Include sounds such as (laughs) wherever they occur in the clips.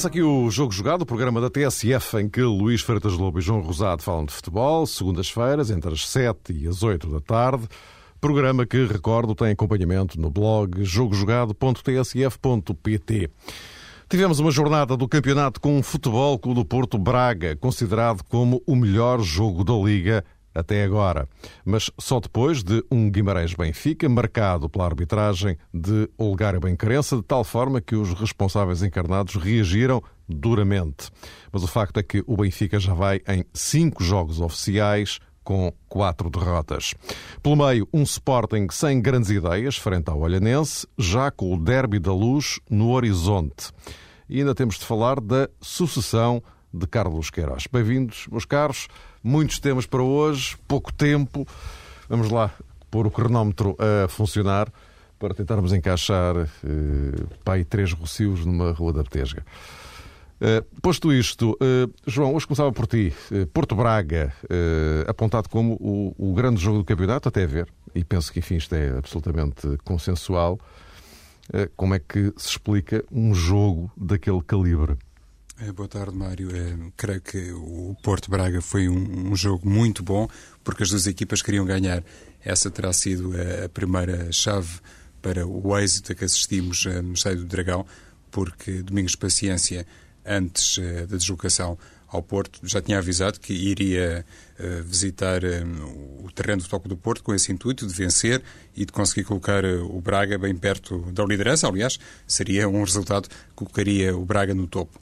Começa aqui o Jogo Jogado, o programa da TSF, em que Luís Freitas Lobo e João Rosado falam de futebol, segundas-feiras, entre as 7 e as 8 da tarde. Programa que, recordo, tem acompanhamento no blog jogojogado.tsf.pt. Tivemos uma jornada do campeonato com um futebol Clube do Porto Braga, considerado como o melhor jogo da Liga até agora, mas só depois de um Guimarães-Benfica marcado pela arbitragem de Olgário Bencarença, de tal forma que os responsáveis encarnados reagiram duramente. Mas o facto é que o Benfica já vai em cinco jogos oficiais com quatro derrotas. Pelo meio, um Sporting sem grandes ideias frente ao Olhanense, já com o derby da luz no horizonte. E ainda temos de falar da sucessão de Carlos Queiroz. Bem-vindos, meus caros. Muitos temas para hoje, pouco tempo. Vamos lá pôr o cronómetro a funcionar para tentarmos encaixar uh, pai três rocios numa rua da Betesga. Uh, posto isto, uh, João, hoje começava por ti. Uh, Porto Braga, apontado como o, o, grande jogo do campeonato, até ver, e penso que, enfim, isto é absolutamente consensual. como é que se explica um jogo daquele calibre? É, boa tarde, Mário. É, creio que o Porto Braga foi um, um, jogo muito bom, porque as duas equipas queriam ganhar. Essa terá sido a, a primeira chave para o êxito a que assistimos uh, no Estádio do Dragão, porque Domingos Paciência, antes uh, da deslocação ao Porto, já tinha avisado que iria uh, visitar o terreno do Toque do Porto com esse intuito de vencer e de conseguir colocar o Braga bem perto da liderança. Aliás, seria um resultado que colocaria o Braga no topo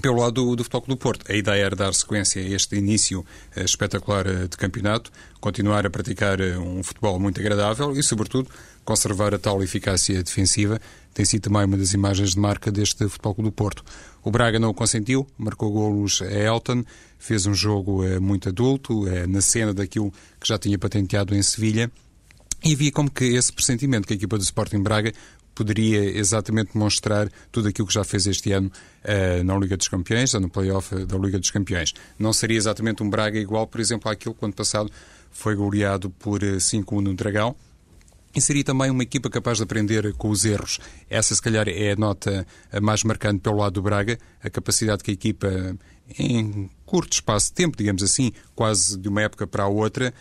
pelo lado do, do Futebol do Porto. A ideia era dar sequência a este início uh, espetacular uh, de campeonato, continuar a praticar uh, um futebol muito agradável e, sobretudo, conservar a tal eficácia defensiva. Tem sido também uma das imagens de marca deste Futebol do Porto. O Braga não o consentiu, marcou golos a Elton, fez um jogo muito adulto, na cena daquilo que já tinha patenteado em Sevilha. E havia como que esse pressentimento que a equipa do Sporting Braga poderia exatamente mostrar tudo aquilo que já fez este ano uh, na Liga dos Campeões, ou no playoff da Liga dos Campeões. Não seria exatamente um Braga igual, por exemplo, àquilo que ano passado foi goleado por 5-1 eh, no Dragão. E seria também uma equipa capaz de aprender com os erros. Essa, se calhar, é a nota mais marcante pelo lado do Braga, a capacidade que a equipa, em curto espaço de tempo, digamos assim, quase de uma época para a outra,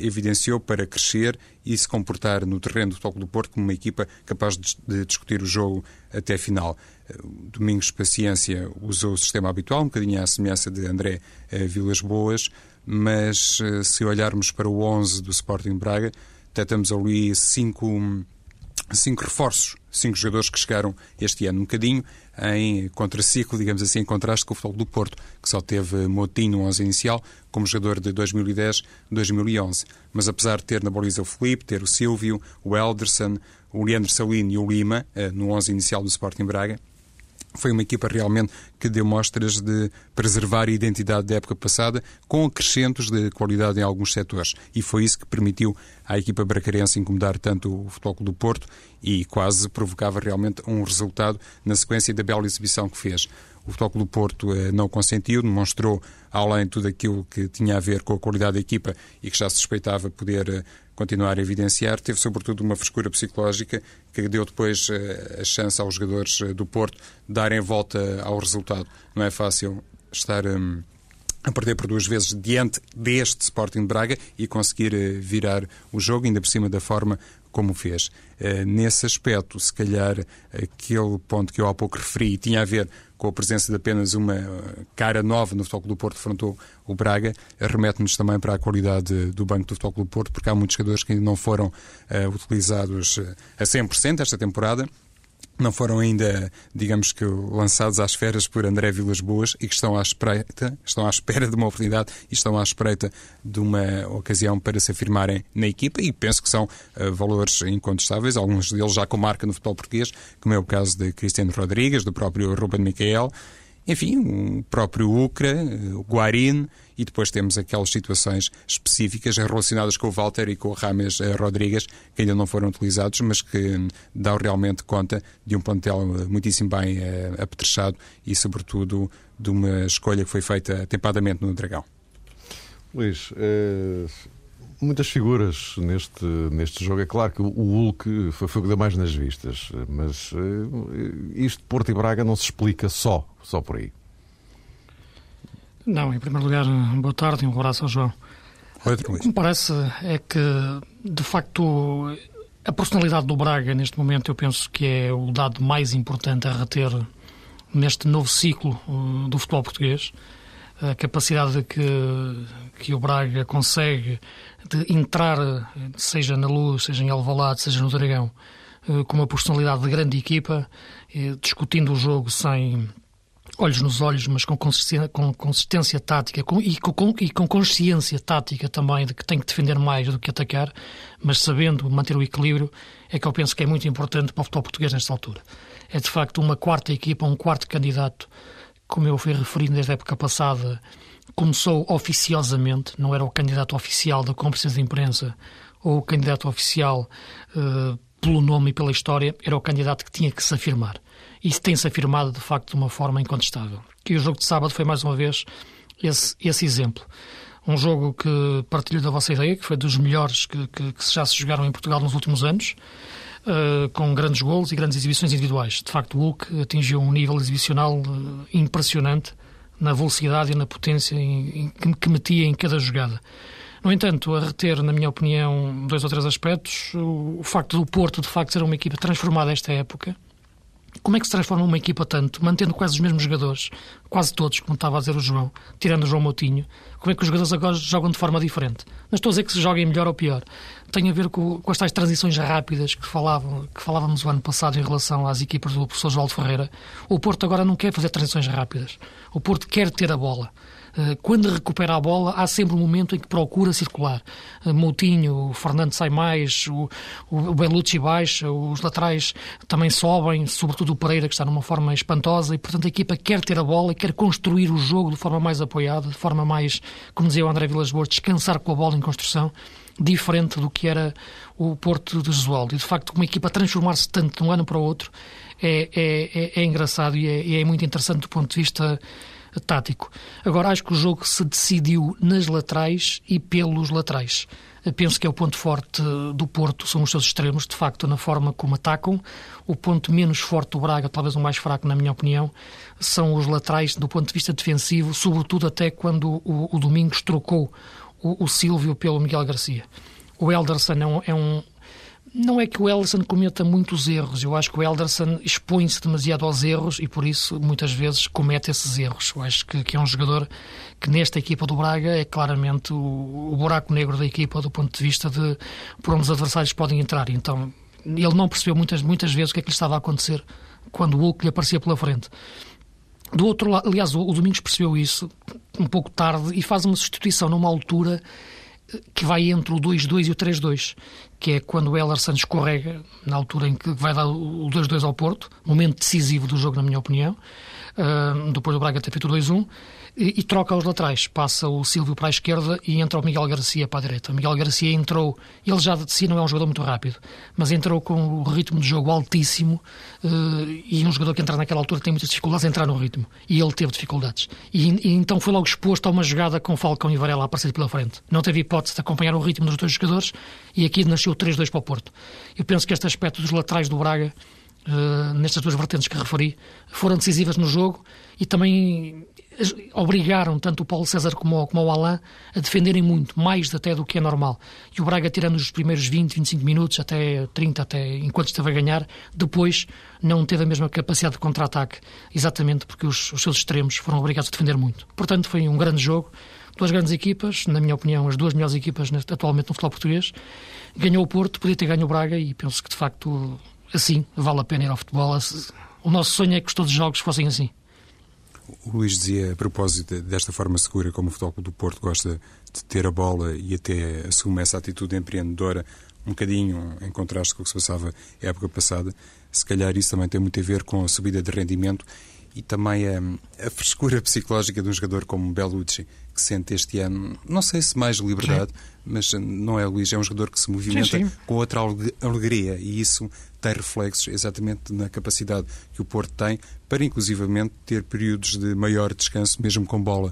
evidenciou para crescer e se comportar no terreno do Toque do Porto como uma equipa capaz de, de discutir o jogo até a final. Uh, Domingos Paciência usou o sistema habitual, um bocadinho à semelhança de André uh, Vilas Boas, mas se olharmos para o 11 do Sporting Braga, detectamos ali cinco cinco reforços, cinco jogadores que chegaram este ano um bocadinho em contraciclo, digamos assim, em contraste com o futebol do Porto, que só teve Moutinho no 11 inicial como jogador de 2010-2011. Mas apesar de ter na baliza o Felipe, ter o Silvio, o Elderson, o Leandro Salino e o Lima eh, no 11 inicial do Sporting Braga, foi uma equipa realmente que deu mostras de preservar a identidade da época passada, com acrescentos de qualidade em alguns setores. E foi isso que permitiu à equipa bracarense incomodar tanto o Futebol do Porto e quase provocava realmente um resultado na sequência da bela exibição que fez. O Futebol do Porto eh, não consentiu, demonstrou, além de tudo aquilo que tinha a ver com a qualidade da equipa e que já suspeitava poder eh, continuar a evidenciar, teve sobretudo uma frescura psicológica que deu depois eh, a chance aos jogadores do Porto darem volta ao resultado. Não é fácil estar hum, a perder por duas vezes diante deste Sporting de Braga e conseguir virar o jogo, ainda por cima da forma como fez. Nesse aspecto, se calhar aquele ponto que eu há pouco referi tinha a ver com a presença de apenas uma uh, cara nova no Futebol do Porto frontou o Braga, remete-nos também para a qualidade do banco do Futebol do Porto, porque há muitos jogadores que ainda não foram uh, utilizados a 100% esta temporada não foram ainda, digamos que, lançados às feras por André Vilas Boas e que estão à espreita, estão à espera de uma oportunidade e estão à espreita de uma ocasião para se afirmarem na equipa e penso que são uh, valores incontestáveis, alguns deles já com marca no futebol português, como é o caso de Cristiano Rodrigues, do próprio Ruben Miquel, enfim, o próprio Ucra, o Guarin, e depois temos aquelas situações específicas relacionadas com o Walter e com o Rames eh, Rodrigues, que ainda não foram utilizados, mas que dão realmente conta de um plantel muitíssimo bem uh, apetrechado e, sobretudo, de uma escolha que foi feita atempadamente no Dragão. Luís, uh, muitas figuras neste, neste jogo. É claro que o Hulk foi, foi o que deu mais nas vistas, mas uh, isto Porto e Braga não se explica só, só por aí. Não, em primeiro lugar, boa tarde e um abraço ao João. O que me parece é que, de facto, a personalidade do Braga, neste momento, eu penso que é o dado mais importante a reter neste novo ciclo uh, do futebol português. A capacidade que, que o Braga consegue de entrar, seja na Luz, seja em Alvalade, seja no Dragão, uh, com uma personalidade de grande equipa, discutindo o jogo sem olhos nos olhos, mas com consistência, com consistência tática com, e, com, e com consciência tática também de que tem que defender mais do que atacar, mas sabendo manter o equilíbrio, é que eu penso que é muito importante para o futebol português nesta altura. É de facto uma quarta equipa, um quarto candidato, como eu fui referindo desde a época passada, começou oficiosamente, não era o candidato oficial da conferência de imprensa ou o candidato oficial uh, pelo nome e pela história, era o candidato que tinha que se afirmar. Isso tem-se afirmado, de facto, de uma forma incontestável. E o jogo de sábado foi, mais uma vez, esse, esse exemplo. Um jogo que partilho da vossa ideia, que foi dos melhores que, que, que já se jogaram em Portugal nos últimos anos, uh, com grandes golos e grandes exibições individuais. De facto, o Hulk atingiu um nível exibicional uh, impressionante na velocidade e na potência em, em, que, que metia em cada jogada. No entanto, a reter, na minha opinião, dois ou três aspectos, o, o facto do Porto, de facto, ser uma equipa transformada esta época, como é que se transforma uma equipa tanto, mantendo quase os mesmos jogadores, quase todos, como estava a dizer o João, tirando o João Moutinho, como é que os jogadores agora jogam de forma diferente? Não estou a dizer que se joguem melhor ou pior. Tem a ver com, com as tais transições rápidas que, falavam, que falávamos o ano passado em relação às equipas do professor João Ferreira. O Porto agora não quer fazer transições rápidas. O Porto quer ter a bola. Eh, quando recupera a bola, há sempre um momento em que procura circular. Eh, Moutinho, o Fernando sai mais, o, o Belucci baixa, os laterais também sobem, sobretudo o Pereira, que está numa forma espantosa, e portanto a equipa quer ter a bola quer construir o jogo de forma mais apoiada, de forma mais, como dizia o André Vilas Boas, descansar com a bola em construção diferente do que era o Porto de Jesualdo. E, de facto, uma equipa transformar-se tanto de um ano para o outro é, é, é, é engraçado e é, é, muito interessante do ponto de vista tático. Agora, acho que o jogo se decidiu nas laterais e pelos laterais. Penso que é o ponto forte do Porto, são os seus extremos, de facto, na forma como atacam. O ponto menos forte do Braga, talvez o mais fraco, na minha opinião, são os laterais do ponto de vista defensivo, sobretudo até quando o, o Domingos trocou o, o Silvio pelo Miguel Garcia. O Elderson é um, é um não é que o Elderson cometa muitos erros. Eu acho que o Elderson expõe-se demasiado aos erros e por isso muitas vezes comete esses erros. Eu acho que, que é um jogador que nesta equipa do Braga é claramente o, o, buraco negro da equipa do ponto de vista de por onde os adversários podem entrar. Então ele não percebeu muitas, muitas vezes o que é que lhe estava a acontecer quando o Hulk lhe aparecia pela frente. Do outro lado, aliás, o, Domingos percebeu isso um pouco tarde e faz uma substituição numa altura que vai entre o 2-2 e o 3-2, que é quando o Ellerson escorrega, na altura em que vai dar o 2-2 ao Porto, momento decisivo do jogo, na minha opinião, uh, depois do Braga ter feito o 2-1, e, e, troca os laterais. Passa o Silvio para a esquerda e entra o Miguel Garcia para a direita. O Miguel Garcia entrou, ele já de si não é um jogador muito rápido, mas entrou com o ritmo de jogo altíssimo uh, e um jogador que entra naquela altura tem muitas dificuldades a entrar no ritmo. E ele teve dificuldades. E, e então foi logo exposto a uma jogada com Falcão e Varela a aparecer pela frente. Não teve hipótese de acompanhar o ritmo dos dois jogadores e aqui nasceu 3-2 para o Porto. Eu penso que este aspecto dos laterais do Braga Uh, nestas duas vertentes que referi, foram decisivas no jogo e também obrigaram tanto o Paulo César como o, como o Alain a defenderem muito, mais até do que é normal. E o Braga, tirando os primeiros 20, 25 minutos, até 30, até enquanto esteve a ganhar, depois não teve a mesma capacidade de contra-ataque, exatamente porque os, os seus extremos foram obrigados a defender muito. Portanto, foi um grande jogo duas grandes equipas, na minha opinião, as duas melhores equipas atualmente no futebol português. Ganhou o Porto, podia ter ganho o Braga e penso que de facto assim vale a pena ir ao futebol. O nosso sonho é que todos os jogos fossem assim. O Luís dizia, a propósito desta forma segura como o Futebol do Porto gosta de ter a bola e até assume essa atitude empreendedora, um bocadinho em contraste com o que se passava a época passada, se calhar isso também tem muito a ver com a subida de rendimento e também a, a frescura psicológica de um jogador como Bellucci, que sente este ano, não sei se mais liberdade, sim. mas não é Luís, é um jogador que se movimenta sim, sim. com outra alegria e isso tem reflexos exatamente na capacidade que o Porto tem para inclusivamente ter períodos de maior descanso, mesmo com bola.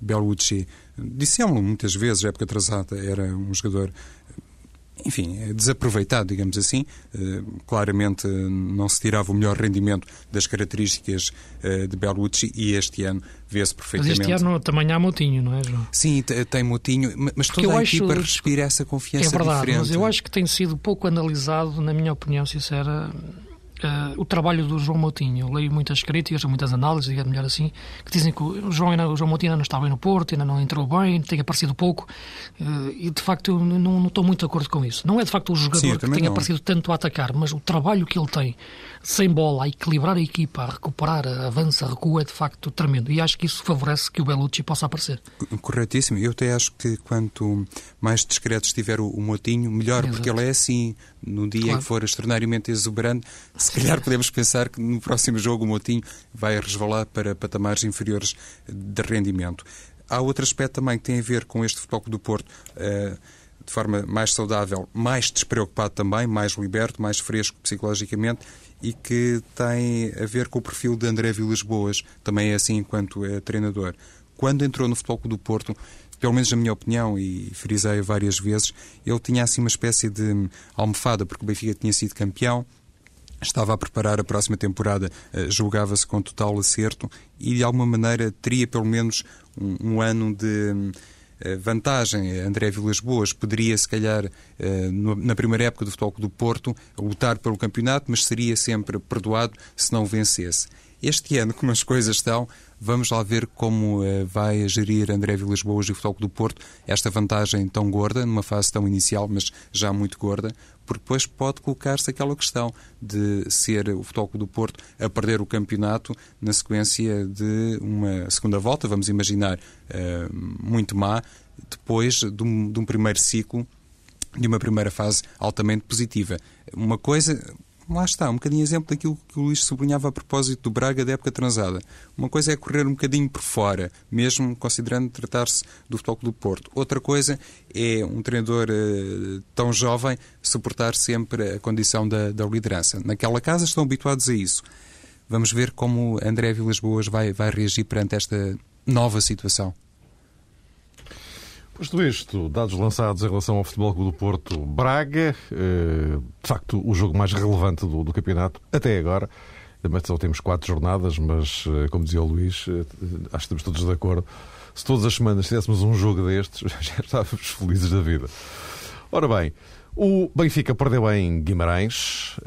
Bellucci, dissemos muitas vezes, época atrasada, era um jogador enfim, é desaproveitado, digamos assim. Eh, claramente não se tirava o melhor rendimento das características eh, de Bellucci e este ano vê-se perfeitamente. Mas este ano também há Motinho, não é, João? Sim, tem Motinho, mas Porque toda a equipa acho... respira essa confiança É verdade, diferente. mas eu acho que tem sido pouco analisado, na minha opinião sincera, Uh, o trabalho do João Moutinho. Eu leio muitas críticas, muitas análises, é melhor assim, que dizem que o João, o João Moutinho ainda não está bem no Porto, ainda não entrou bem, tem aparecido pouco, uh, e de facto eu não, não, estou muito de acordo com isso. Não é de facto o jogador Sim, que não. aparecido tanto a atacar, mas o trabalho que ele tem sem bola, a equilibrar a equipa, a recuperar, a avança, recua, é de facto tremendo. E acho que isso favorece que o Belucci possa aparecer. Corretíssimo. Eu até acho que quanto mais discreto estiver o, o Motinho, melhor, Exato. porque ele é assim. No dia claro. em que for extraordinariamente exuberante, se calhar podemos pensar que no próximo jogo o Motinho vai resvalar para patamares inferiores de rendimento. Há outro aspecto também que tem a ver com este futebol do Porto. Uh, de forma mais saudável, mais despreocupado também, mais liberto, mais fresco psicologicamente e que tem a ver com o perfil de André Vilas Boas, também é assim enquanto é treinador. Quando entrou no Futebol do Porto, pelo menos na minha opinião, e frisei várias vezes, ele tinha assim uma espécie de almofada, porque o Benfica tinha sido campeão, estava a preparar a próxima temporada, eh, julgava-se com total acerto e de alguma maneira teria pelo menos um, um ano de vantagem. André Vilas Boas poderia, se calhar, eh, na primeira época do Futebol do Porto, lutar pelo campeonato, mas seria sempre perdoado se não vencesse. Este ano, (laughs) como as coisas estão, vamos lá ver como vai gerir André Vilas Boas e o Futebol do Porto esta vantagem tão gorda, numa fase tão inicial, mas já muito gorda, porque depois pode colocar-se aquela questão de ser o Futebol do Porto a perder o campeonato na sequência de uma segunda volta, vamos imaginar, uh, muito má, depois de um, de um primeiro ciclo de uma primeira fase altamente positiva. Uma coisa, lá está, um bocadinho exemplo daquilo que o Luís sublinhava a propósito do Braga da época transada. Uma coisa é correr um bocadinho por fora, mesmo considerando tratar-se do Futebol do Porto. Outra coisa é um treinador uh, tão jovem suportar sempre a condição da, da liderança. Naquela casa estão habituados a isso. Vamos ver como André Vilas Boas vai, vai reagir perante esta nova situação. Posto isto, dados lançados em relação ao Futebol do Porto, Braga, eh, de facto o jogo mais relevante do, do campeonato, até agora. Também só temos quatro jornadas, mas, eh, como dizia o Luís, eh, acho que estamos todos de acordo. Se todas as semanas tivéssemos um jogo destes, (laughs) já estávamos felizes da vida. Ora bem, o Benfica perdeu em Guimarães,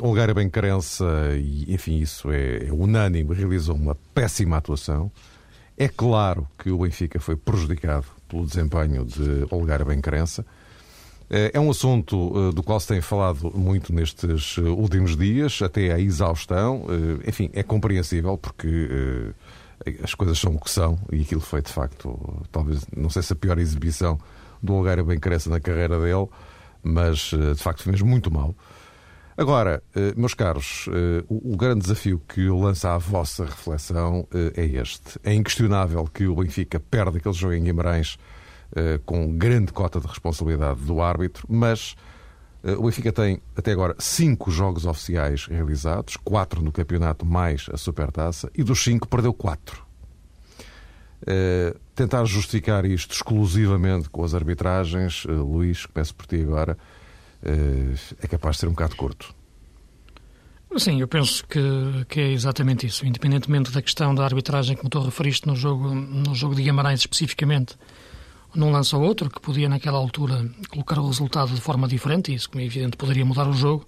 o Olgária bem carença, e enfim, isso é, é unânime, realizou uma péssima atuação. É claro que o Benfica foi prejudicado pelo desempenho de Olgar Bencarença. Eh, é um assunto eh, do qual se tem falado muito nestes eh, últimos dias, até à exaustão. Enfim, é compreensível porque as coisas são o que são e aquilo foi de facto, talvez, não sei se a pior exibição do Olgar Bencarença na carreira dele, mas de facto fez muito mal. Agora, eh, meus caros, eh, o grande desafio que eu lanço à vossa reflexão eh, é este. É inquestionável que o Benfica perde aquele jogo em Guimarães com grande cota de responsabilidade do árbitro, mas o Benfica tem até agora cinco jogos oficiais realizados, quatro no campeonato mais a supertaça, e dos cinco perdeu quatro. Tentar justificar isto exclusivamente com as arbitragens, Luís, começo por ti agora, é capaz de ser um bocado curto. Sim, eu penso que, que é exatamente isso. Independentemente da questão da arbitragem que me a referir no jogo, no jogo de Guimarães especificamente, num lance ou outro, que podia naquela altura colocar o resultado de forma diferente, e isso, como é evidente, poderia mudar o jogo,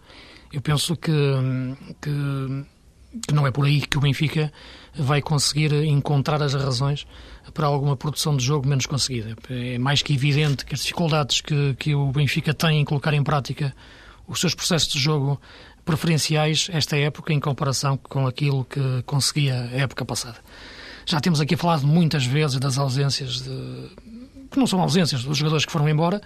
eu penso que, que, que não é por aí que o Benfica vai conseguir encontrar as razões para alguma produção de jogo menos conseguida. É mais que evidente que as dificuldades que, que o Benfica tem em colocar em prática os seus processos de jogo preferenciais esta época em comparação com aquilo que conseguia a época passada. Já temos aqui falado muitas vezes das ausências de, que não são ausências dos jogadores que foram embora,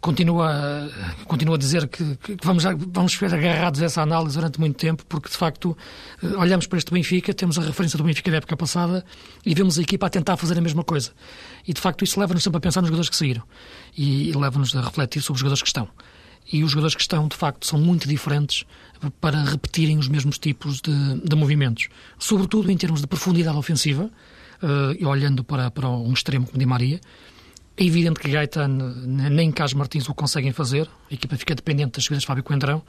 continua, continua a dizer que, que vamos, vamos ser agarrados a essa análise durante muito tempo, porque de facto eh, olhamos para este Benfica, temos a referência do Benfica da época passada e vemos a equipa a tentar fazer a mesma coisa. E de facto isso leva-nos sempre a pensar nos jogadores que saíram e, e leva-nos a refletir sobre os jogadores que estão. E os jogadores que estão, de facto, são muito diferentes para repetirem os mesmos tipos de, de movimentos. Sobretudo em termos de profundidade ofensiva, e olhando para, para um extremo como Di Maria. É evidente que Gaetano nem Cas Martins o conseguem fazer, a equipa fica dependente das subidas de Fábio Coentrão,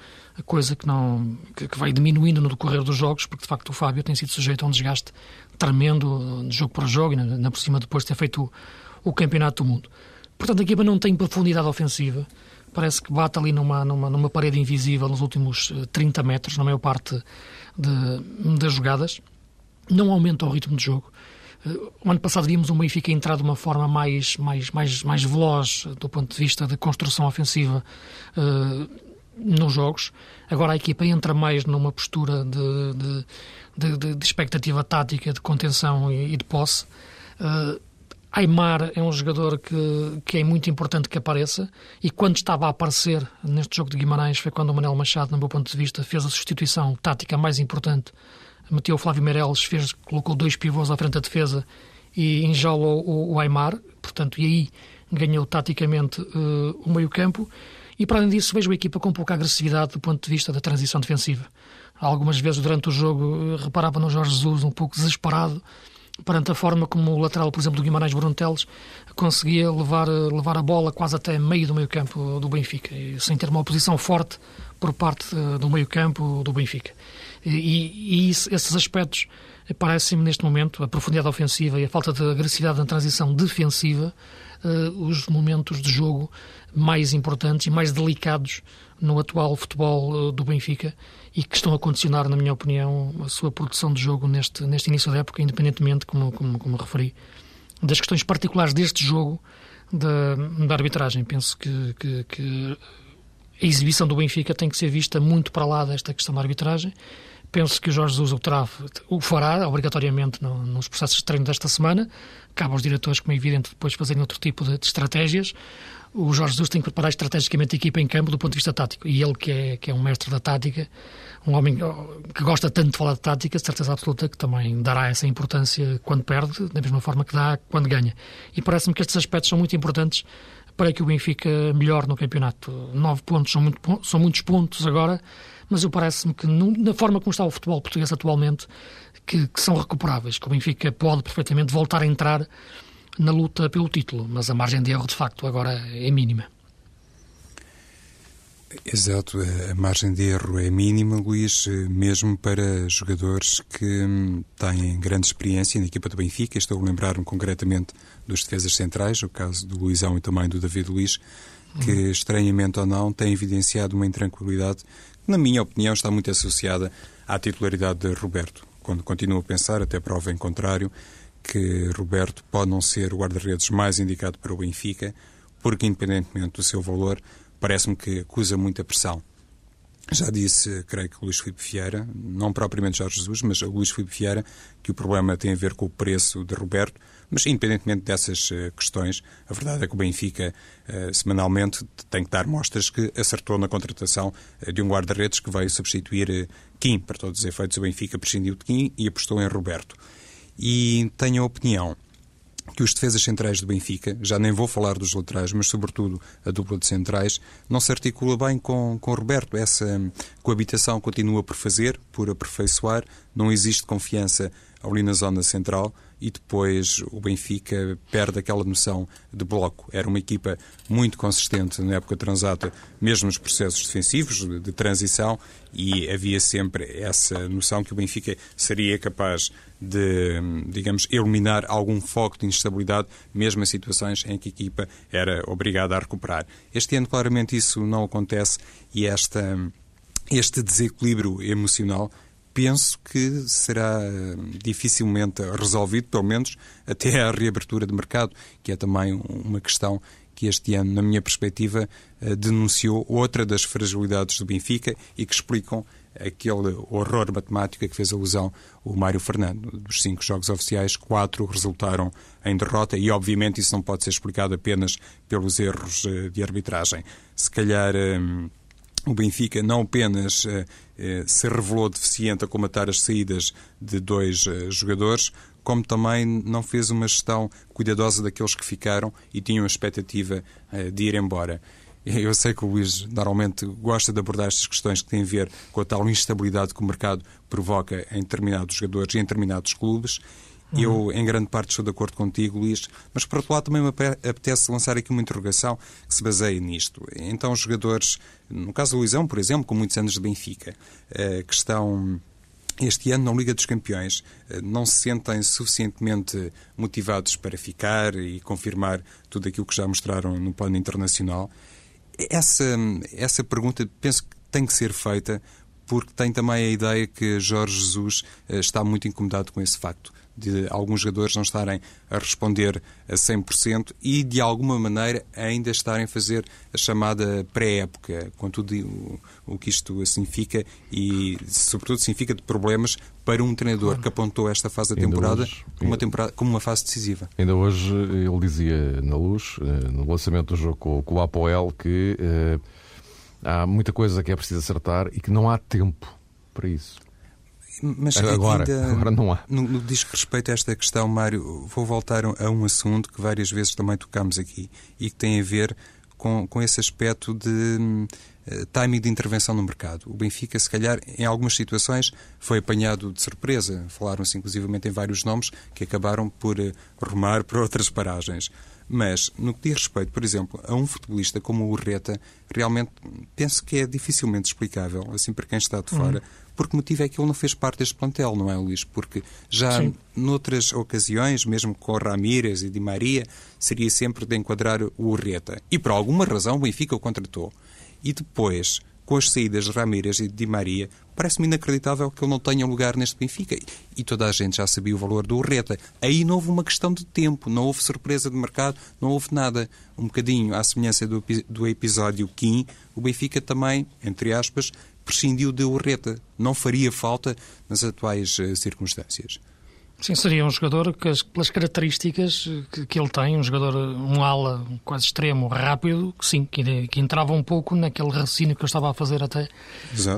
coisa que, não, que, vai diminuindo no decorrer dos jogos, porque de facto o Fábio tem sido sujeito a um desgaste tremendo de jogo para jogo, e na, por cima depois de ter feito o, o Campeonato do Mundo. Portanto, a equipa não tem profundidade ofensiva, parece que bate ali numa, numa, numa parede invisível nos últimos 30 eh, metros, na maior parte de, das jogadas, não aumenta o ritmo de jogo. Eh, o ano passado vimos o Benfica entrar de uma forma mais, mais, mais, mais veloz do ponto de vista de construção ofensiva uh, nos jogos. Agora a equipa entra mais numa postura de, de, de, de expectativa tática, de contenção e, de posse. Uh, Aymar é um jogador que, que é muito importante que apareça e quando estava a aparecer neste jogo de Guimarães foi quando o Manuel Machado, no meu ponto de vista, fez a substituição tática mais importante meteu o Flávio Meireles, fez, colocou dois pivôs à frente da defesa e enjaulou o, o Aymar, portanto, e aí ganhou taticamente uh, o meio-campo. E para além disso, vejo a equipa com pouca agressividade do ponto de vista da transição defensiva. Algumas vezes durante o jogo eh, reparava no Jorge Jesus um pouco desesperado perante a forma como o lateral, por exemplo, do Guimarães Brunteles conseguia levar, eh, levar a bola quase até meio do meio campo do Benfica, sem ter uma oposição forte por parte do meio campo do Benfica. E, e esses aspectos parecem-me neste momento, a profundidade ofensiva e a falta de agressividade na transição defensiva, uh, os momentos de jogo mais importantes e mais delicados no atual futebol do Benfica e que estão a condicionar, na minha opinião, a sua produção de jogo neste, neste início da época, independentemente, como, como, como referi, das questões particulares deste jogo da, da arbitragem. Penso que, que, que a exibição do Benfica tem que ser vista muito para lá desta questão da arbitragem Penso que o Jorge Jesus o, terá, o fará, obrigatoriamente, no, nos processos de treino desta semana. Cabe aos diretores, como é evidente, depois fazerem outro tipo de, de estratégias. O Jorge Jesus tem que preparar estrategicamente a equipa em campo do ponto de vista tático. E ele, que é, que é um mestre da tática, um homem que gosta tanto de falar de tática, certeza absoluta que também dará essa importância quando perde, da mesma forma que dá quando ganha. E parece-me que estes aspectos são muito importantes para que o Benfica melhore no campeonato. Nove pontos são, muito, são muitos pontos agora mas eu parece-me que na forma como está o futebol português atualmente, que, que, são recuperáveis, que o Benfica pode perfeitamente voltar a entrar na luta pelo título, mas a margem de erro, de facto, agora é mínima. Exato, a margem de erro é mínima, Luís, mesmo para jogadores que hum, têm grande experiência na equipa do Benfica. Estou a lembrar-me concretamente dos defesas centrais, o caso do Luizão e também do David Luiz, que, uhum. estranhamente ou não, têm evidenciado uma intranquilidade na minha opinião, está muito associada à titularidade de Roberto. Quando continuo a pensar, até prova em contrário, que Roberto pode não ser o guarda-redes mais indicado para o Benfica, porque, independentemente do seu valor, parece-me que acusa muita pressão. Já disse, creio que o Luís Filipe Vieira, não propriamente Jorge Jesus, mas o Luís Filipe Vieira, que o problema tem a ver com o preço de Roberto, mas independentemente dessas uh, questões, a verdade é que o Benfica uh, semanalmente tem que dar mostras que acertou na contratação uh, de um guarda-redes que veio substituir Kim. Para todos os efeitos, o Benfica prescindiu de Kim e apostou em Roberto. E tenho a opinião que os defesas centrais do Benfica, já nem vou falar dos laterais, mas sobretudo a dupla de centrais, não se articula bem com, com Roberto. Essa coabitação continua por fazer, por aperfeiçoar, não existe confiança ali na zona central e depois o Benfica perde aquela noção de bloco. Era uma equipa muito consistente na época transata, mesmo nos processos defensivos, de, de transição, e havia sempre essa noção que o Benfica seria capaz de, digamos, eliminar algum foco de instabilidade, mesmo em situações em que a equipa era obrigada a recuperar. Este ano, claramente, isso não acontece e esta, este desequilíbrio emocional penso que será hum, dificilmente resolvido, pelo menos até à reabertura de mercado, que é também uma questão que este ano, na minha perspectiva, eh, denunciou outra das fragilidades do Benfica e que explicam aquele horror matemático a que fez alusão o Mário Fernando. Dos cinco jogos oficiais, quatro resultaram em derrota e, obviamente, isso não pode ser explicado apenas pelos erros eh, de arbitragem. Se calhar hum, o Benfica não apenas eh, eh, se revelou deficiente a comatar as saídas de dois eh, jogadores, como também não fez uma gestão cuidadosa daqueles que ficaram e tinham a expectativa de ir embora. Eu sei que o Luís normalmente gosta de abordar estas questões que têm a ver com a tal instabilidade que o mercado provoca em determinados jogadores e em determinados clubes Uhum. Eu, em grande parte, estou de acordo contigo, Luís, mas por outro lado também me apetece lançar aqui uma interrogação que se baseia nisto. Então, os jogadores, no caso do Luizão, por exemplo, com muitos anos de Benfica, eh, que estão este ano na Liga dos Campeões eh, não se sentem suficientemente motivados para ficar e confirmar tudo aquilo que já mostraram no plano internacional? Essa, essa pergunta penso que tem que ser feita porque tem também a ideia que Jorge Jesus eh, está muito incomodado com esse facto de alguns jogadores não estarem a responder a 100% e, de alguma maneira, ainda estarem a fazer a chamada pré-época, com tudo o, o, que isto significa e, sobretudo, significa de problemas para um treinador que apontou esta fase da temporada, hoje, como, uma temporada como uma fase decisiva. Ainda hoje ele dizia na luz, eh, no lançamento do jogo com, com o Apoel, que eh, há muita coisa que é preciso acertar e que não há tempo para isso. Mas agora, ainda, agora não há. No, no diz respeito a esta questão, Mário, vou voltar a um assunto que várias vezes também tocámos aqui e que tem a ver com, com esse aspecto de uh, timing de intervenção no mercado. O Benfica, se calhar, em algumas situações, foi apanhado de surpresa. Falaram-se inclusivamente em vários nomes que acabaram por uh, rumar para outras paragens. Mas, no que diz respeito, por exemplo, a um futebolista como o Reta, realmente penso que é dificilmente explicável, assim para quem está de fora, uhum por que motivo é que ele não fez parte deste plantel, não é, Luís? Porque já Sim. noutras ocasiões, mesmo com Ramírez e Di Maria, seria sempre de enquadrar o Urreta. E por alguma razão o Benfica o contratou. E depois, com as saídas de Ramírez e de Di Maria, parece-me inacreditável que ele não tenha lugar neste Benfica. E toda a gente já sabia o valor do Urreta. Aí não houve uma questão de tempo, não houve surpresa de mercado, não houve nada. Um bocadinho à semelhança do, do episódio Kim, o Benfica também, entre aspas, prescindiu de Urreta. Não faria falta nas atuais uh, circunstâncias. Sim, seria um jogador que, pelas características que, que, ele tem, um jogador, um ala quase extremo, rápido, que sim, que, que entrava um pouco naquele raciocínio que eu estava a fazer até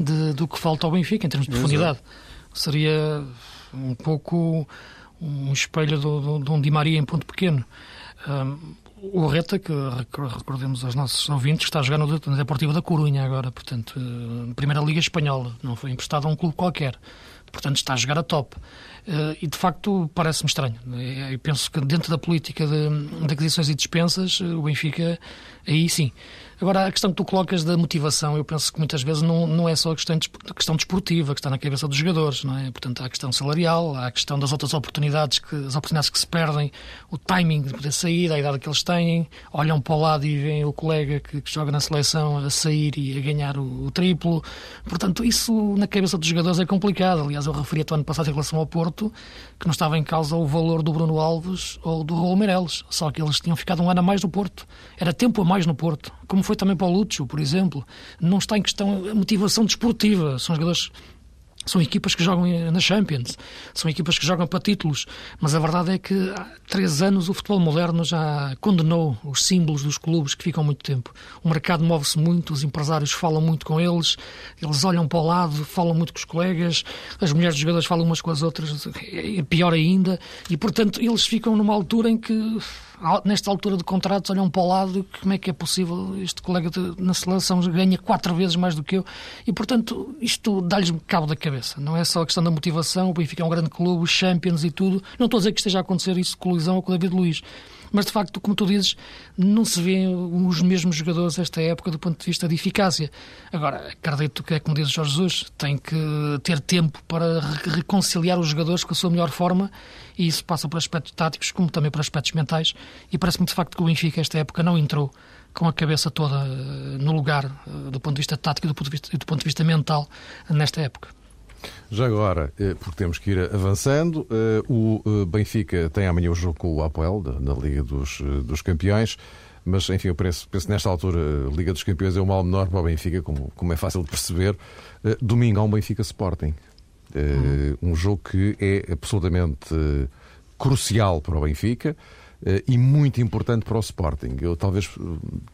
de, do que falta ao Benfica em termos de profundidade. Exato. Seria um pouco um espelho de um Di Maria em ponto pequeno. Um, o Reta, que recordemos aos nossos ouvintes, está a jogar no Deportivo da Corunha agora, portanto, eh, Primeira Liga Espanhola, não foi emprestado a um clube qualquer, portanto está a jogar a top. Eh, e de facto parece-me estranho. Eu penso que dentro da política de, de aquisições e dispensas, o Benfica, aí sim, Agora, a questão que tu colocas da motivação, eu penso que muitas vezes não, não é só a questão, a questão desportiva que está na cabeça dos jogadores, não é? Portanto, há a questão salarial, há a questão das outras oportunidades que, as oportunidades que se perdem, o timing de poder sair, a idade que eles têm, olham para o lado e veem o colega que, que joga na seleção a sair e a ganhar o, o, triplo. Portanto, isso na cabeça dos jogadores é complicado. Aliás, eu referi-te ano passado em relação ao Porto, que não estava em causa o valor do Bruno Alves ou do Raul Meireles, só que eles tinham ficado um ano a mais no Porto. Era tempo a mais no Porto como foi também para o Lúcio, por exemplo. Não está em questão a motivação desportiva. São jogadores são equipas que jogam na Champions, são equipas que jogam para títulos, mas a verdade é que há três anos o futebol moderno já condenou os símbolos dos clubes que ficam muito tempo. O mercado move-se muito, os empresários falam muito com eles, eles olham para o lado, falam muito com os colegas, as mulheres dos jogadores falam umas com as outras, é pior ainda, e portanto eles ficam numa altura em que nesta altura de contratos, olham para o lado como é que é possível este colega de, na seleção ganha quatro vezes mais do que eu e, portanto, isto dá-lhes cabo da cabeça. Não é só a questão da motivação, o Benfica é um grande clube, os Champions e tudo. Não estou a dizer que esteja a acontecer isso colisão com o David Luiz. Mas, de facto, como tu dizes, não se vêem os mesmos jogadores esta época do ponto de vista de eficácia. Agora, acredito que é como diz Jorge Jesus, tem que ter tempo para reconciliar os jogadores com a sua melhor forma e isso passa por aspectos táticos como também por aspectos mentais e parece-me de facto que o Benfica esta época não entrou com a cabeça toda eh, no lugar eh, do ponto de vista tático e do ponto de vista, do ponto de vista mental nesta época. Já agora, eh, porque temos que ir avançando, o Benfica tem amanhã o jogo com o Apoel, na Liga dos, dos Campeões, mas enfim, eu penso, penso nesta altura, a Liga dos Campeões é o mal menor para o Benfica, como, como é fácil de perceber. Domingo há um Benfica Sporting. Uhum. Um jogo que é absolutamente crucial para o Benfica e muito importante para o Sporting. Eu talvez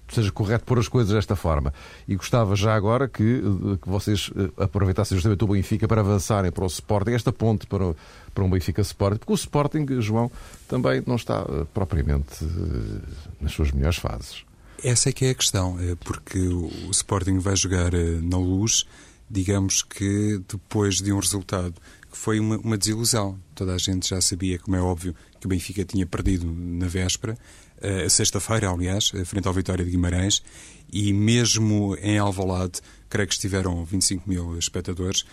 seja correto pôr as coisas desta forma. E gostava já agora que, que vocês aproveitassem justamente o Benfica para avançarem para o Sporting, esta ponte para, para um Benfica Sporting, porque o Sporting, João, também não está propriamente nas suas melhores fases. Essa é que é a questão, porque o Sporting vai jogar na luz digamos que depois de um resultado que foi uma, uma, desilusão. Toda a gente já sabia, como é óbvio, que o Benfica tinha perdido na véspera, uh, sexta-feira, aliás, frente ao Vitória de Guimarães, e mesmo em Alvalade, creio que estiveram 25 mil espectadores,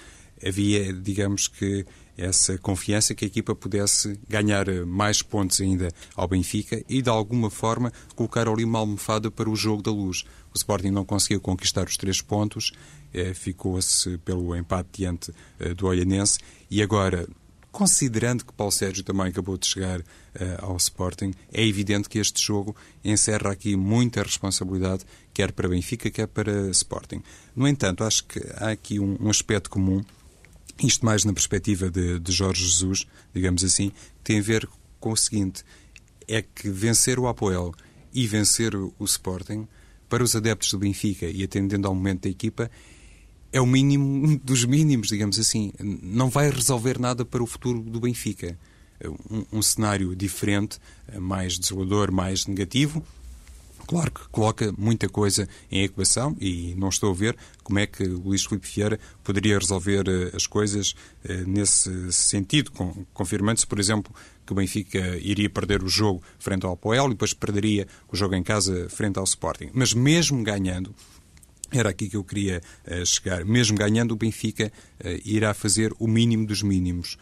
havia, digamos que, essa confiança que a equipa pudesse ganhar mais pontos ainda ao Benfica e, de alguma forma, colocar ali uma almofada para o jogo da luz. O Sporting não conseguiu conquistar os três pontos, eh, ficou-se pelo empate diante eh, do Olhanense e agora, considerando que Paulo Sérgio também acabou de chegar eh, ao Sporting, é evidente que este jogo encerra aqui muita responsabilidade, quer para Benfica, quer para Sporting. No entanto, acho que há aqui um, um aspecto comum isto mais na perspectiva de, de Jorge Jesus, digamos assim, tem a ver com o seguinte: é que vencer o Apoel e vencer o Sporting, para os adeptos do Benfica e atendendo ao momento da equipa, é o mínimo (laughs) dos mínimos, digamos assim. Não vai resolver nada para o futuro do Benfica. Um, um cenário diferente, mais desolador, mais negativo, Claro que coloca muita coisa em equação e não estou a ver como é que o Luís Filipe Vieira poderia resolver eh, as coisas eh, nesse sentido, confirmando-se, por exemplo, que o Benfica iria perder o jogo frente ao Apoel e depois perderia o jogo em casa frente ao Sporting. Mas mesmo ganhando, era aqui que eu queria eh, chegar, mesmo ganhando, o Benfica irá fazer o mínimo dos mínimos.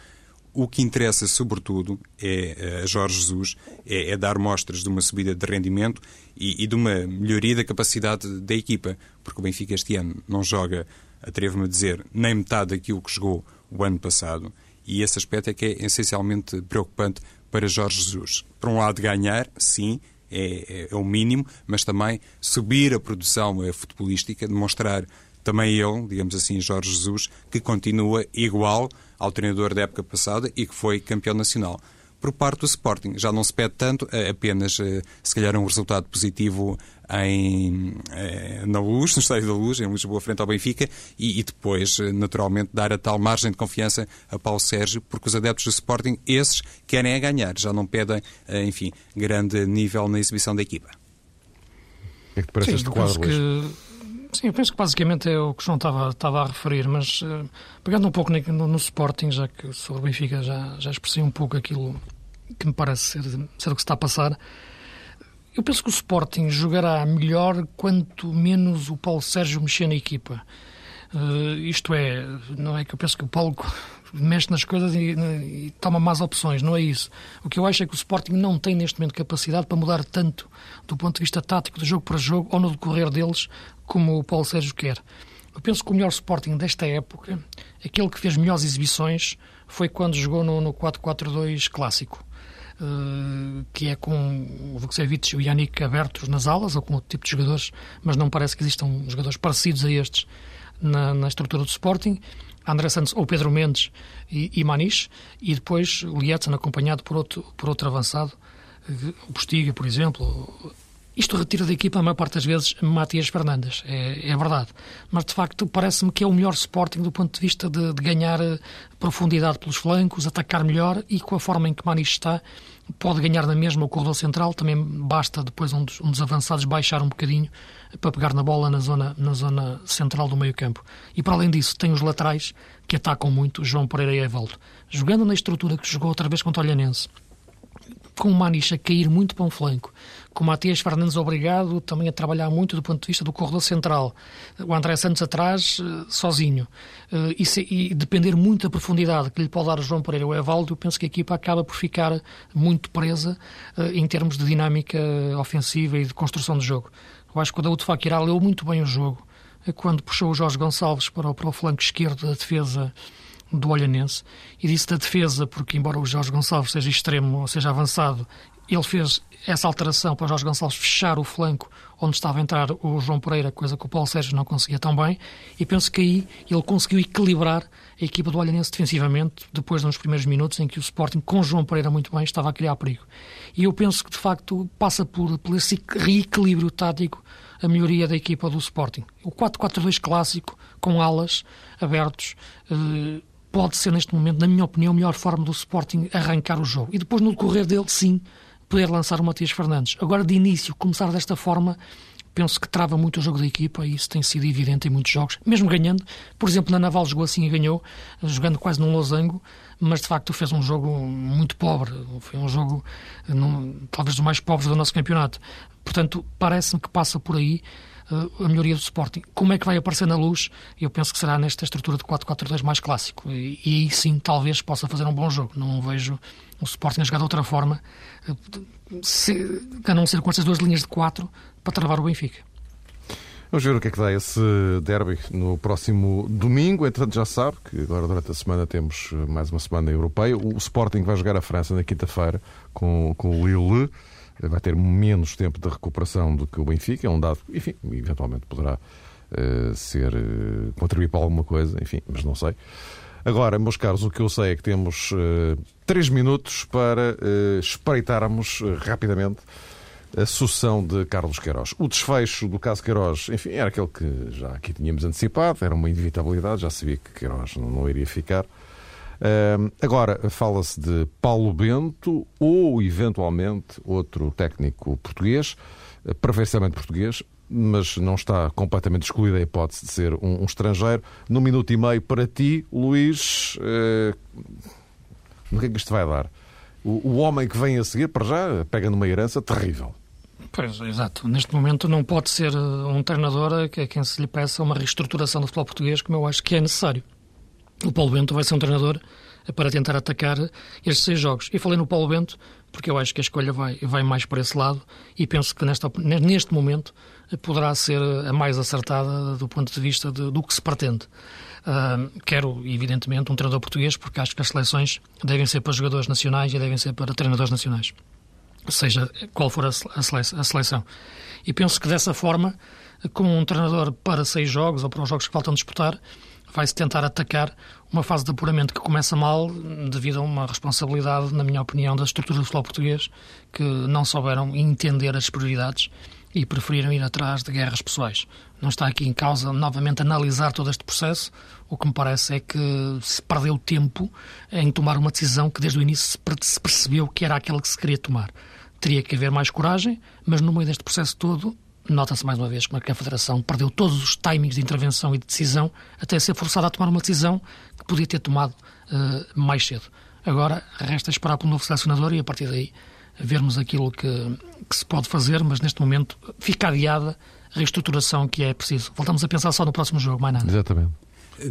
O que interessa, sobretudo, é a eh, Jorge Jesus, é, é, dar mostras de uma subida de rendimento e, e, de uma melhoria da capacidade da equipa, porque o Benfica este ano não joga, atrevo-me a dizer, nem metade daquilo que jogou o ano passado, e esse aspecto é que é essencialmente preocupante para Jorge Jesus. Por um lado, ganhar, sim, é, é, é o mínimo, mas também subir a produção eh, futebolística, demonstrar também ele, digamos assim, Jorge Jesus, que continua igual ao treinador da época passada e que foi campeão nacional. Por parte do Sporting, já não se pede tanto, é apenas, eh, se calhar, um resultado positivo em, eh, na Luz, no Estádio da Luz, em Lisboa, frente ao Benfica, e, e, depois, eh, naturalmente, dar a tal margem de confiança a Paulo Sérgio, porque os adeptos do Sporting, esses, querem a ganhar, já não pedem, enfim, grande nível na exibição da equipa. O que é que te parece Sim, este quadro, que Sim, eu penso que basicamente é o que o João estava, estava a referir, mas uh, pegando um pouco no, no, Sporting, já que sobre o Benfica já, já expressei um pouco aquilo que me parece ser, ser o que se está a passar, eu penso que o Sporting jogará melhor quanto menos o Paulo Sérgio mexer na equipa. Uh, isto é, não é que eu penso que o Paulo (laughs) mexe nas coisas e, e, toma más opções, não é isso. O que eu acho é que o Sporting não tem neste momento capacidade para mudar tanto do ponto de vista tático, de jogo para jogo, ou no decorrer deles, como o Paulo Sérgio quer. Eu penso que o melhor Sporting desta época, aquele que fez melhores exibições, foi quando jogou no, no 4-4-2 clássico. Uh, que é com o Vukcevic e o Yannick abertos nas alas, ou com outro tipo de jogadores, mas não parece que existam jogadores parecidos a estes na, na estrutura do Sporting. André Santos ou Pedro Mendes e, e Maniche, e depois Lietzen acompanhado por outro, por outro avançado, eh, o Postiga, por exemplo. Isto retira da equipa, a maior parte das vezes, Matias Fernandes, é, é verdade. Mas, de facto, parece-me que é o melhor Sporting do ponto de vista de, de, ganhar eh, profundidade pelos flancos, atacar melhor e com a forma em que Maniche está, pode ganhar na mesma o corredor central. Também basta depois um dos, um dos avançados baixar um bocadinho para pegar na bola na zona, na zona central do meio campo. E para além disso, tem os laterais que atacam muito, João Pereira e Evaldo. Jogando na estrutura que jogou outra vez contra o Olhanense, com o Maniche a cair muito para um flanco, com o Matias Fernandes obrigado também a trabalhar muito do ponto de vista do corredor central, o André Santos atrás, eh, sozinho, eh, e, se, e depender muito da profundidade que lhe pode dar o João Pereira ou o Evaldo, eu penso que a equipa acaba por ficar muito presa eh, em termos de dinâmica ofensiva e de construção de jogo. Eu acho que o Daúde Fakirá leu muito bem o jogo quando puxou o Jorge Gonçalves para o, para o flanco esquerdo da defesa do Olhanense. E disse da defesa, porque embora o Jorge Gonçalves seja extremo, ou seja avançado, ele fez essa alteração para o Jorge Gonçalves fechar o flanco onde estava a entrar o João Pereira, coisa que o Paulo Sérgio não conseguia tão bem, e penso que aí ele conseguiu equilibrar a equipa do Olhanense defensivamente, depois de uns primeiros minutos em que o Sporting, com João Pereira muito bem, estava a criar perigo. E eu penso que, de facto, passa por, por esse reequilíbrio tático a melhoria da equipa do Sporting. O 4-4-2 clássico, com alas abertos, eh, pode ser, neste momento, na minha opinião, a melhor forma do Sporting arrancar o jogo. E depois, no decorrer dele, sim, poder lançar o Matias Fernandes. Agora, de início, começar desta forma penso que trava muito o jogo da equipa e isso tem sido evidente em muitos jogos, mesmo ganhando. Por exemplo, na Naval jogou assim e ganhou, jogando quase num losango, mas de facto fez um jogo muito pobre. Foi um jogo num, talvez dos mais pobres do nosso campeonato. Portanto, parece-me que passa por aí a melhoria do Sporting. Como é que vai aparecer na luz? Eu penso que será nesta estrutura de 4-4-2 mais clássico. E, aí sim, talvez possa fazer um bom jogo. Não vejo o Sporting a jogar de outra forma, uh, se, a não ser com estas duas linhas de 4 para travar o Benfica. Vamos ver o que é que dá esse derby no próximo domingo. Entretanto, já sabe que agora durante a semana temos eh, mais uma semana europeia. O Sporting vai jogar a França na quinta-feira com, com o Lille. Vai ter menos tempo de recuperação do que o Benfica. É um dado, enfim, eventualmente poderá uh, ser uh, contribuir para alguma coisa, enfim, mas não sei. Agora, meus caros, o que eu sei é que temos uh, três minutos para espreitarmos rapidamente a sucessão de Carlos Queiroz. O desfecho do caso Queiroz, enfim, era aquele que já aqui tínhamos antecipado, era uma inevitabilidade, já sabia que Queiroz não, não iria ficar. Agora, fala-se de Paulo Bento ou, eventualmente, outro técnico português, eh, perfeitamente português, mas não está completamente excluída a hipótese de ser um, estrangeiro. Num minuto e meio para ti, Luís, no que é que isto vai dar? O, o homem que vem a seguir, para já, pega numa herança terrível. Pois, exato. Neste momento não pode ser eh, um treinador a quem se lhe peça uma reestruturação do futebol português, como eu acho que é necessário. O Paulo Bento vai ser um treinador para tentar atacar estes seis jogos. E falei no Paulo Bento porque eu acho que a escolha vai, vai mais para esse lado e penso que nesta, neste momento poderá ser a mais acertada do ponto de vista de, do que se pretende. Uh, quero, evidentemente, um treinador português porque acho que as seleções devem ser para jogadores nacionais e devem ser para treinadores nacionais seja qual for a seleção. E penso que dessa forma, com um treinador para seis jogos ou para os jogos que faltam disputar, vai-se tentar atacar uma fase de apuramento que começa mal devido a uma responsabilidade, na minha opinião, da estrutura do futebol português que não souberam entender as prioridades e preferiram ir atrás de guerras pessoais. Não está aqui em causa novamente analisar todo este processo. O que me parece é que se perdeu tempo em tomar uma decisão que desde o início se percebeu que era aquela que se queria tomar. Teria que haver mais coragem, mas no meio deste processo todo, nota-se mais uma vez como é que a Federação perdeu todos os timings de intervenção e de decisão até ser forçada a tomar uma decisão que podia ter tomado uh, mais cedo. Agora, resta esperar pelo novo selecionador e a partir daí vermos aquilo que, que se pode fazer, mas neste momento fica adiada a reestruturação que é preciso. Voltamos a pensar só no próximo jogo, mais nada. Exatamente.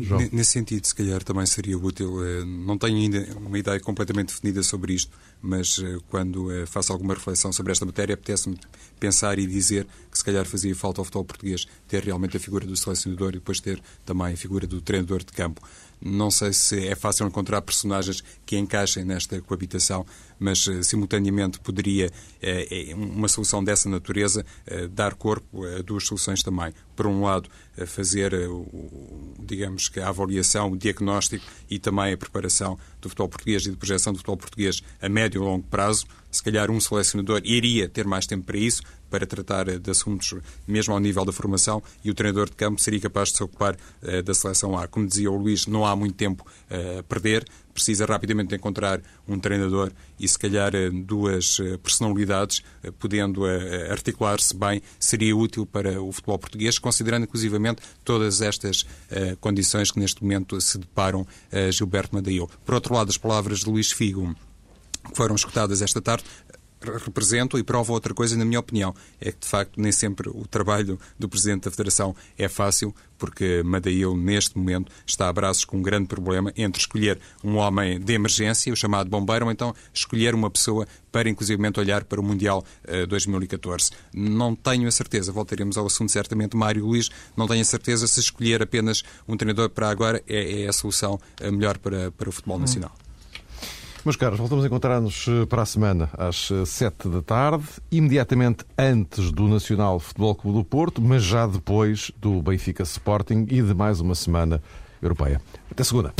João. Nesse sentido, se calhar também seria útil, eh, não tenho ainda uma ideia completamente definida sobre isto, mas eh, quando eh, faço alguma reflexão sobre esta matéria, apetece-me pensar e dizer que se calhar fazia falta ao futebol português ter realmente a figura do selecionador e depois ter também a figura do treinador de campo. Não sei se é fácil encontrar personagens que encaixem nesta coabitação, mas simultaneamente poderia uma solução dessa natureza dar corpo a duas soluções também. Por um lado, fazer, digamos que a avaliação, o diagnóstico e também a preparação do futebol português e de projeção do futebol português a médio e longo prazo. Se calhar um selecionador iria ter mais tempo para isso, para tratar de assuntos mesmo ao nível da formação, e o treinador de campo seria capaz de se ocupar uh, da seleção A. Como dizia o Luís, não há muito tempo uh, a perder, precisa rapidamente encontrar um treinador e se calhar uh, duas personalidades, podendo articular-se bem, seria útil para o futebol português, considerando inclusivamente todas estas condições que neste momento se deparam a Gilberto Madail. Por outro lado, as palavras de Luís Figo que foram escutadas esta tarde representam e provam outra coisa, na minha opinião. É que, de facto, nem sempre o trabalho do Presidente da Federação é fácil, porque Madail, neste momento, está a braços com um grande problema entre escolher um homem de emergência, o chamado bombeiro, ou então escolher uma pessoa para, inclusivamente, olhar para o Mundial uh, 2014. Não tenho a certeza, voltaremos ao assunto certamente, Mário Luís, não tenho a certeza se escolher apenas um treinador para agora é, é a solução eh, melhor para, para o futebol hum. nacional. Meus caros, voltamos a encontrar-nos eh, para a semana às 7 eh, da tarde, imediatamente antes do Nacional Futebol Clube do Porto, mas já depois do Benfica Sporting e de mais uma semana europeia. Até segunda.